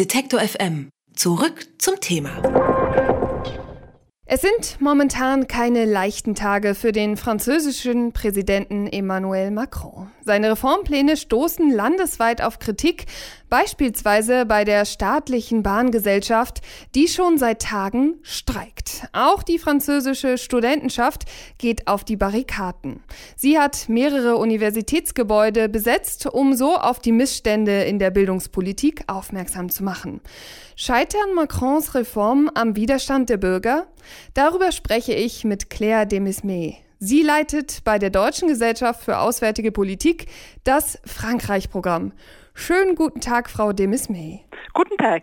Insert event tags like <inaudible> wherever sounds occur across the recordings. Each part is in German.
Detektor FM. Zurück zum Thema. Es sind momentan keine leichten Tage für den französischen Präsidenten Emmanuel Macron. Seine Reformpläne stoßen landesweit auf Kritik, beispielsweise bei der staatlichen Bahngesellschaft, die schon seit Tagen streikt. Auch die französische Studentenschaft geht auf die Barrikaden. Sie hat mehrere Universitätsgebäude besetzt, um so auf die Missstände in der Bildungspolitik aufmerksam zu machen. Scheitern Macrons Reformen am Widerstand der Bürger? Darüber spreche ich mit Claire Demismet. Sie leitet bei der Deutschen Gesellschaft für Auswärtige Politik das Frankreich-Programm. Schönen guten Tag, Frau Demismet. Guten Tag.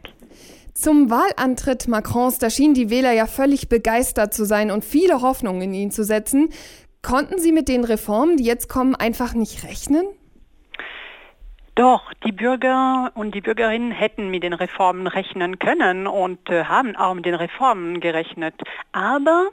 Zum Wahlantritt Macrons, da schienen die Wähler ja völlig begeistert zu sein und viele Hoffnungen in ihn zu setzen. Konnten Sie mit den Reformen, die jetzt kommen, einfach nicht rechnen? Doch, die Bürger und die Bürgerinnen hätten mit den Reformen rechnen können und äh, haben auch mit den Reformen gerechnet. Aber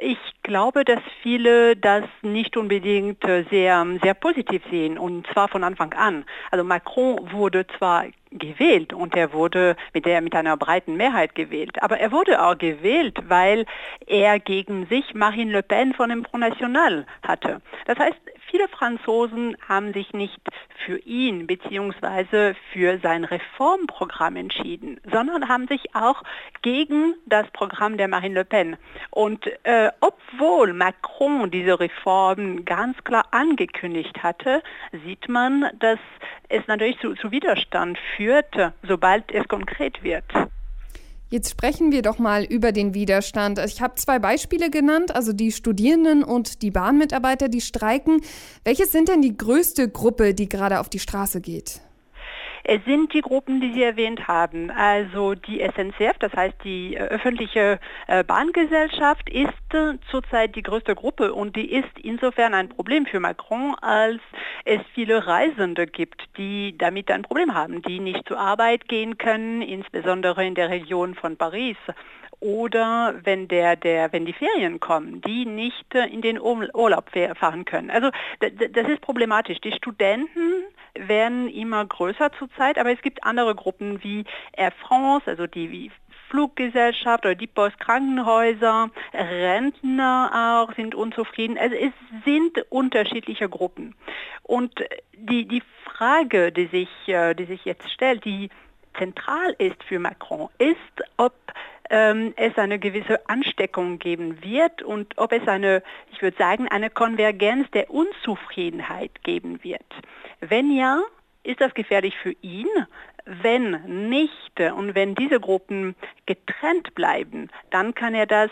ich glaube, dass viele das nicht unbedingt äh, sehr, sehr positiv sehen und zwar von Anfang an. Also Macron wurde zwar gewählt und er wurde mit, der, mit einer breiten Mehrheit gewählt. Aber er wurde auch gewählt, weil er gegen sich Marine Le Pen von dem Front National hatte. Das heißt, viele Franzosen haben sich nicht für ihn bzw. für sein Reformprogramm entschieden, sondern haben sich auch gegen das Programm der Marine Le Pen. Und äh, obwohl Macron diese Reformen ganz klar angekündigt hatte, sieht man, dass es natürlich zu, zu Widerstand führt, sobald es konkret wird. Jetzt sprechen wir doch mal über den Widerstand. Ich habe zwei Beispiele genannt, also die Studierenden und die Bahnmitarbeiter, die streiken. Welches sind denn die größte Gruppe, die gerade auf die Straße geht? Es sind die Gruppen, die Sie erwähnt haben. Also die SNCF, das heißt die äh, öffentliche äh, Bahngesellschaft, ist äh, zurzeit die größte Gruppe und die ist insofern ein Problem für Macron, als es viele Reisende gibt, die damit ein Problem haben, die nicht zur Arbeit gehen können, insbesondere in der Region von Paris oder wenn der, der, wenn die Ferien kommen, die nicht in den Urlaub fahren können. Also das ist problematisch. Die Studenten werden immer größer zurzeit, aber es gibt andere Gruppen wie Air France, also die Fluggesellschaft oder die Postkrankenhäuser, Rentner auch sind unzufrieden. Also es sind unterschiedliche Gruppen. Und die, die Frage, die sich, äh, die sich jetzt stellt, die zentral ist für Macron, ist, ob ähm, es eine gewisse Ansteckung geben wird und ob es eine, ich würde sagen, eine Konvergenz der Unzufriedenheit geben wird. Wenn ja, ist das gefährlich für ihn? Wenn nicht und wenn diese Gruppen getrennt bleiben, dann kann er das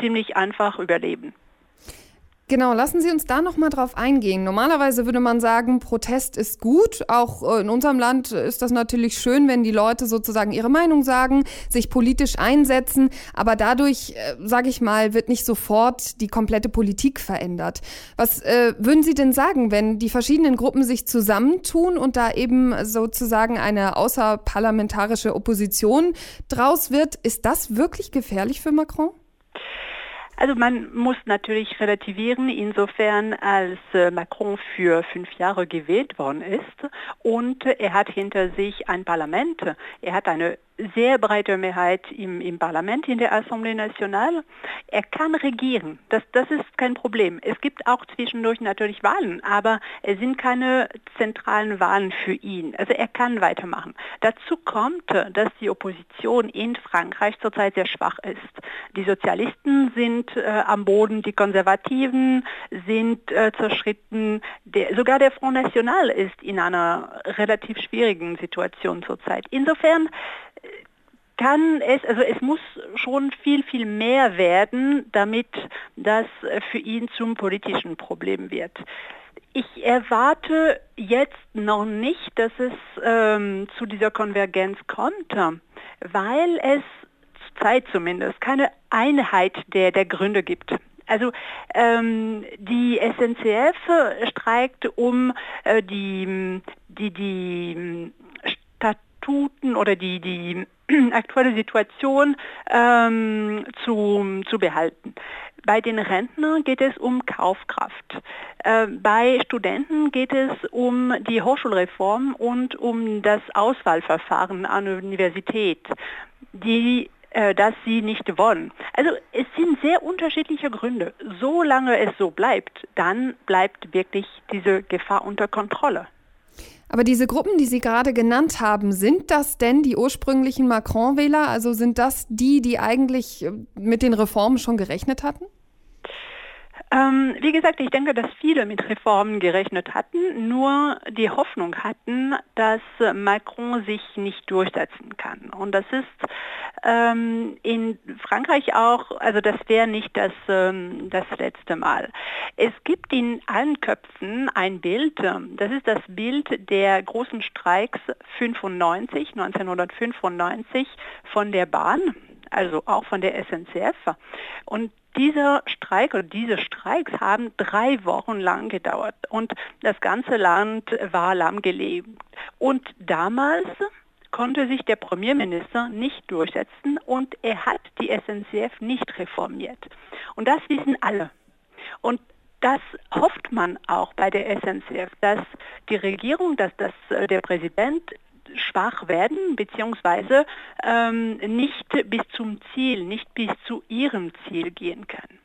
ziemlich einfach überleben. Genau, lassen Sie uns da noch mal drauf eingehen. Normalerweise würde man sagen, Protest ist gut. Auch äh, in unserem Land ist das natürlich schön, wenn die Leute sozusagen ihre Meinung sagen, sich politisch einsetzen. Aber dadurch, äh, sage ich mal, wird nicht sofort die komplette Politik verändert. Was äh, würden Sie denn sagen, wenn die verschiedenen Gruppen sich zusammentun und da eben sozusagen eine außerparlamentarische Opposition draus wird? Ist das wirklich gefährlich für Macron? Also man muss natürlich relativieren, insofern als äh, Macron für fünf Jahre gewählt worden ist. Und er hat hinter sich ein Parlament, er hat eine sehr breite Mehrheit im, im Parlament, in der Assemblée Nationale. Er kann regieren, das, das ist kein Problem. Es gibt auch zwischendurch natürlich Wahlen, aber es sind keine zentralen Wahlen für ihn. Also er kann weitermachen. Dazu kommt, dass die Opposition in Frankreich zurzeit sehr schwach ist. Die Sozialisten sind äh, am Boden, die Konservativen sind äh, zerschritten. Der, sogar der Front National ist in einer relativ schwierigen Situation zurzeit. Insofern kann es, also es muss schon viel, viel mehr werden, damit das für ihn zum politischen Problem wird. Ich erwarte jetzt noch nicht, dass es ähm, zu dieser Konvergenz kommt, weil es zurzeit zumindest keine Einheit der, der Gründe gibt. Also ähm, die SNCF streikt um äh, die, die, die Statuten oder die, die <clears throat> aktuelle Situation ähm, zu, zu behalten. Bei den Rentnern geht es um Kaufkraft. Äh, bei Studenten geht es um die Hochschulreform und um das Auswahlverfahren an der Universität, die äh, dass sie nicht wollen. Also es sind sehr unterschiedliche Gründe. Solange es so bleibt, dann bleibt wirklich diese Gefahr unter Kontrolle. Aber diese Gruppen, die Sie gerade genannt haben, sind das denn die ursprünglichen Macron-Wähler? Also sind das die, die eigentlich äh, mit den Reformen schon gerechnet hatten? Ähm, wie gesagt, ich denke, dass viele mit Reformen gerechnet hatten, nur die Hoffnung hatten, dass Macron sich nicht durchsetzen kann. Und das ist ähm, in Frankreich auch, also das wäre nicht das, ähm, das letzte Mal. Es gibt in allen Köpfen ein Bild, ähm, das ist das Bild der großen Streiks 95, 1995 von der Bahn, also auch von der SNCF. Und dieser Streik oder diese Streiks haben drei Wochen lang gedauert und das ganze Land war lahmgelegt. Und damals konnte sich der Premierminister nicht durchsetzen und er hat die SNCF nicht reformiert. Und das wissen alle. Und das hofft man auch bei der SNCF, dass die Regierung, dass das, äh, der Präsident schwach werden, beziehungsweise ähm, nicht bis zum Ziel, nicht bis zu ihrem Ziel gehen können.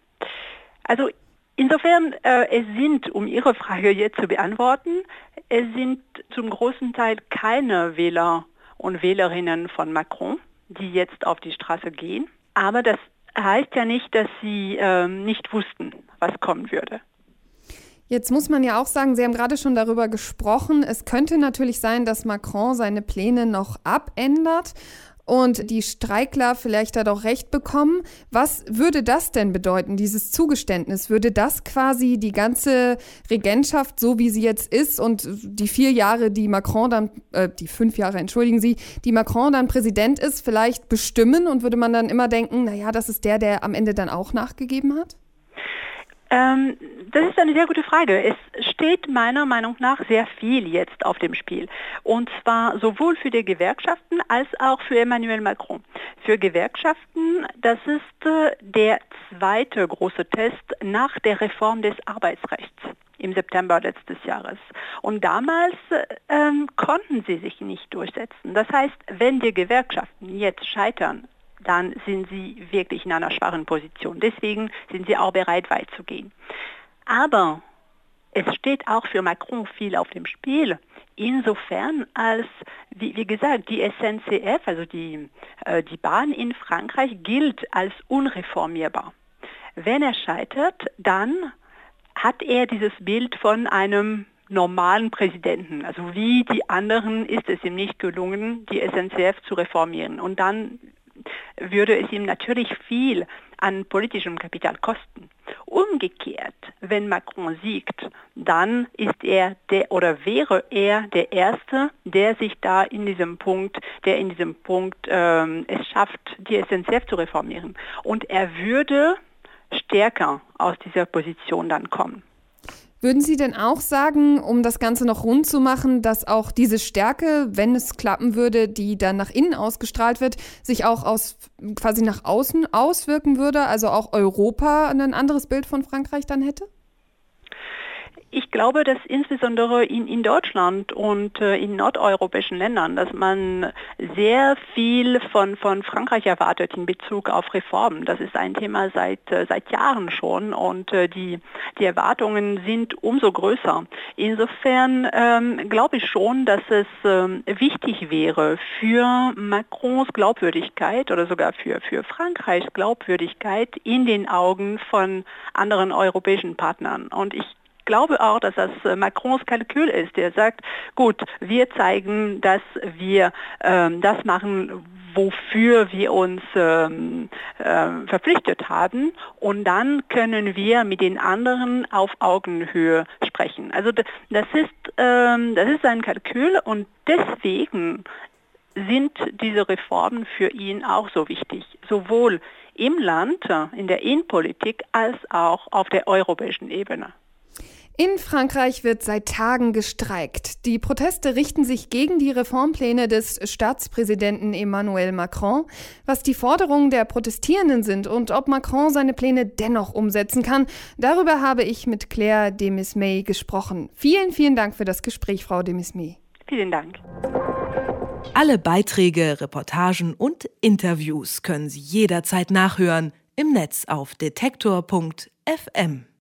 Also insofern, äh, es sind, um Ihre Frage jetzt zu beantworten, es sind zum großen Teil keine Wähler und Wählerinnen von Macron, die jetzt auf die Straße gehen. Aber das heißt ja nicht, dass sie ähm, nicht wussten, was kommen würde. Jetzt muss man ja auch sagen, Sie haben gerade schon darüber gesprochen, es könnte natürlich sein, dass Macron seine Pläne noch abändert und die Streikler vielleicht da doch recht bekommen. Was würde das denn bedeuten, dieses Zugeständnis? Würde das quasi die ganze Regentschaft, so wie sie jetzt ist und die vier Jahre, die Macron dann, äh, die fünf Jahre, entschuldigen Sie, die Macron dann Präsident ist, vielleicht bestimmen und würde man dann immer denken, naja, das ist der, der am Ende dann auch nachgegeben hat? Ähm, das ist eine sehr gute Frage. Es steht meiner Meinung nach sehr viel jetzt auf dem Spiel. Und zwar sowohl für die Gewerkschaften als auch für Emmanuel Macron. Für Gewerkschaften, das ist äh, der zweite große Test nach der Reform des Arbeitsrechts im September letztes Jahres. Und damals ähm, konnten sie sich nicht durchsetzen. Das heißt, wenn die Gewerkschaften jetzt scheitern dann sind sie wirklich in einer schwachen Position. Deswegen sind sie auch bereit, weit zu gehen. Aber es steht auch für Macron viel auf dem Spiel. Insofern als, wie, wie gesagt, die SNCF, also die, äh, die Bahn in Frankreich, gilt als unreformierbar. Wenn er scheitert, dann hat er dieses Bild von einem normalen Präsidenten. Also wie die anderen ist es ihm nicht gelungen, die SNCF zu reformieren. Und dann würde es ihm natürlich viel an politischem Kapital kosten. Umgekehrt, wenn Macron siegt, dann ist er der oder wäre er der Erste, der sich da in diesem Punkt, der in diesem Punkt ähm, es schafft, die SNCF zu reformieren. Und er würde stärker aus dieser Position dann kommen. Würden Sie denn auch sagen, um das Ganze noch rund zu machen, dass auch diese Stärke, wenn es klappen würde, die dann nach innen ausgestrahlt wird, sich auch aus, quasi nach außen auswirken würde, also auch Europa ein anderes Bild von Frankreich dann hätte? Ich glaube, dass insbesondere in, in Deutschland und äh, in nordeuropäischen Ländern, dass man sehr viel von, von Frankreich erwartet in Bezug auf Reformen. Das ist ein Thema seit, äh, seit Jahren schon und äh, die, die Erwartungen sind umso größer. Insofern ähm, glaube ich schon, dass es ähm, wichtig wäre für Macrons Glaubwürdigkeit oder sogar für, für Frankreichs Glaubwürdigkeit in den Augen von anderen europäischen Partnern. Und ich glaube auch, dass das äh, Macrons Kalkül ist. Der sagt, gut, wir zeigen, dass wir ähm, das machen, wofür wir uns ähm, äh, verpflichtet haben und dann können wir mit den anderen auf Augenhöhe sprechen. Also das ist, ähm, das ist ein Kalkül und deswegen sind diese Reformen für ihn auch so wichtig, sowohl im Land, in der Innenpolitik, als auch auf der europäischen Ebene. In Frankreich wird seit Tagen gestreikt. Die Proteste richten sich gegen die Reformpläne des Staatspräsidenten Emmanuel Macron, was die Forderungen der Protestierenden sind und ob Macron seine Pläne dennoch umsetzen kann. Darüber habe ich mit Claire Demismay gesprochen. Vielen, vielen Dank für das Gespräch, Frau Demismay. Vielen Dank. Alle Beiträge, Reportagen und Interviews können Sie jederzeit nachhören im Netz auf detektor.fm.